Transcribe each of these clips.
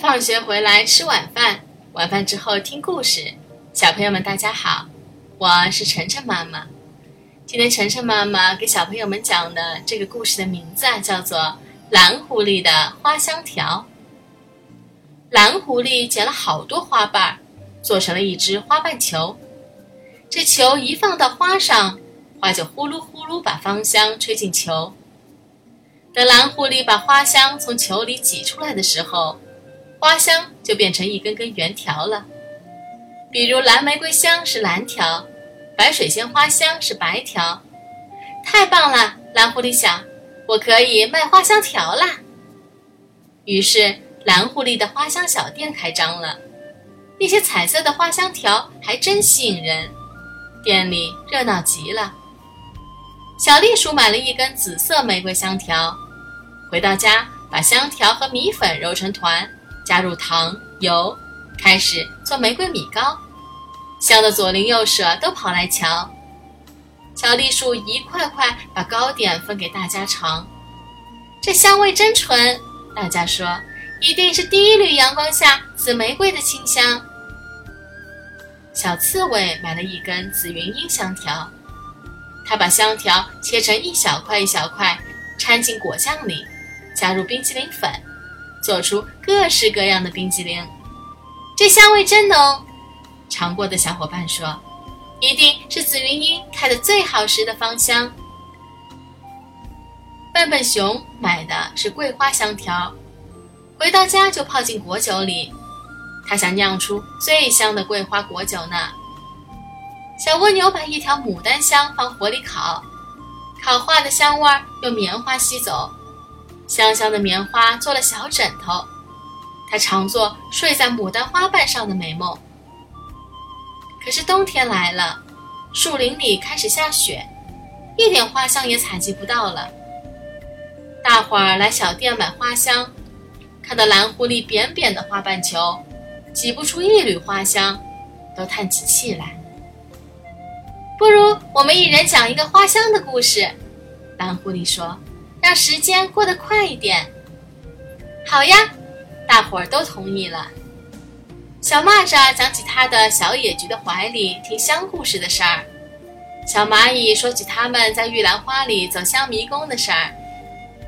放学回来吃晚饭，晚饭之后听故事。小朋友们，大家好，我是晨晨妈妈。今天晨晨妈妈给小朋友们讲的这个故事的名字啊，叫做《蓝狐狸的花香条》。蓝狐狸捡了好多花瓣，做成了一只花瓣球。这球一放到花上，花就呼噜呼噜把芳香吹进球。等蓝狐狸把花香从球里挤出来的时候，花香就变成一根根圆条了。比如蓝玫瑰香是蓝条，白水仙花香是白条。太棒了，蓝狐狸想，我可以卖花香条啦。于是蓝狐狸的花香小店开张了，那些彩色的花香条还真吸引人。店里热闹极了。小栗鼠买了一根紫色玫瑰香条，回到家把香条和米粉揉成团，加入糖油，开始做玫瑰米糕，香的左邻右舍都跑来瞧。小栗鼠一块块把糕点分给大家尝，这香味真纯，大家说一定是第一缕阳光下紫玫瑰的清香。小刺猬买了一根紫云英香条，他把香条切成一小块一小块，掺进果酱里，加入冰淇淋粉，做出各式各样的冰激凌。这香味真浓，尝过的小伙伴说，一定是紫云英开的最好时的芳香。笨笨熊买的是桂花香条，回到家就泡进果酒里。他想酿出最香的桂花果酒呢。小蜗牛把一条牡丹香放火里烤，烤化的香味儿用棉花吸走，香香的棉花做了小枕头。它常做睡在牡丹花瓣上的美梦。可是冬天来了，树林里开始下雪，一点花香也采集不到了。大伙儿来小店买花香，看到蓝狐狸扁扁的花瓣球。挤不出一缕花香，都叹起气来。不如我们一人讲一个花香的故事，蓝狐狸说：“让时间过得快一点。”好呀，大伙儿都同意了。小蚂蚱讲起他的小野菊的怀里听香故事的事儿，小蚂蚁说起他们在玉兰花里走香迷宫的事儿，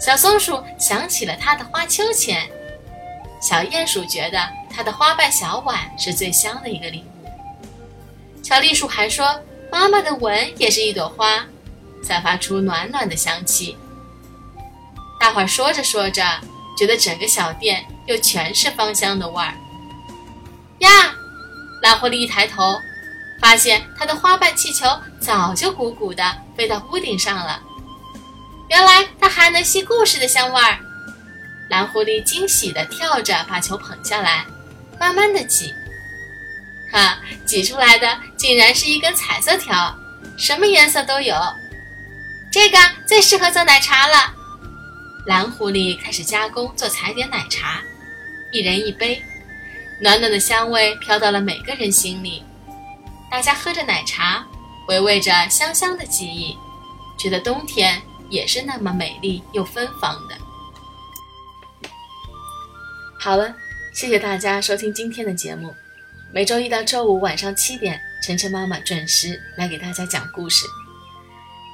小松鼠想起了它的花秋千。小鼹鼠觉得它的花瓣小碗是最香的一个礼物。小栗鼠还说，妈妈的吻也是一朵花，散发出暖暖的香气。大伙儿说着说着，觉得整个小店又全是芳香的味儿。呀，蓝狐狸一抬头，发现它的花瓣气球早就鼓鼓的飞到屋顶上了。原来它还能吸故事的香味儿。蓝狐狸惊喜地跳着把球捧下来，慢慢地挤。哈，挤出来的竟然是一根彩色条，什么颜色都有。这个最适合做奶茶了。蓝狐狸开始加工做彩点奶茶，一人一杯，暖暖的香味飘到了每个人心里。大家喝着奶茶，回味着香香的记忆，觉得冬天也是那么美丽又芬芳的。好了，谢谢大家收听今天的节目。每周一到周五晚上七点，晨晨妈妈准时来给大家讲故事。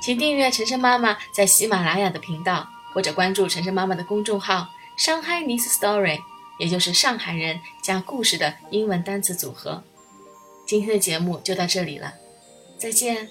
请订阅晨晨妈妈在喜马拉雅的频道，或者关注晨晨妈妈的公众号“上海 Nice Story”，也就是上海人加故事的英文单词组合。今天的节目就到这里了，再见。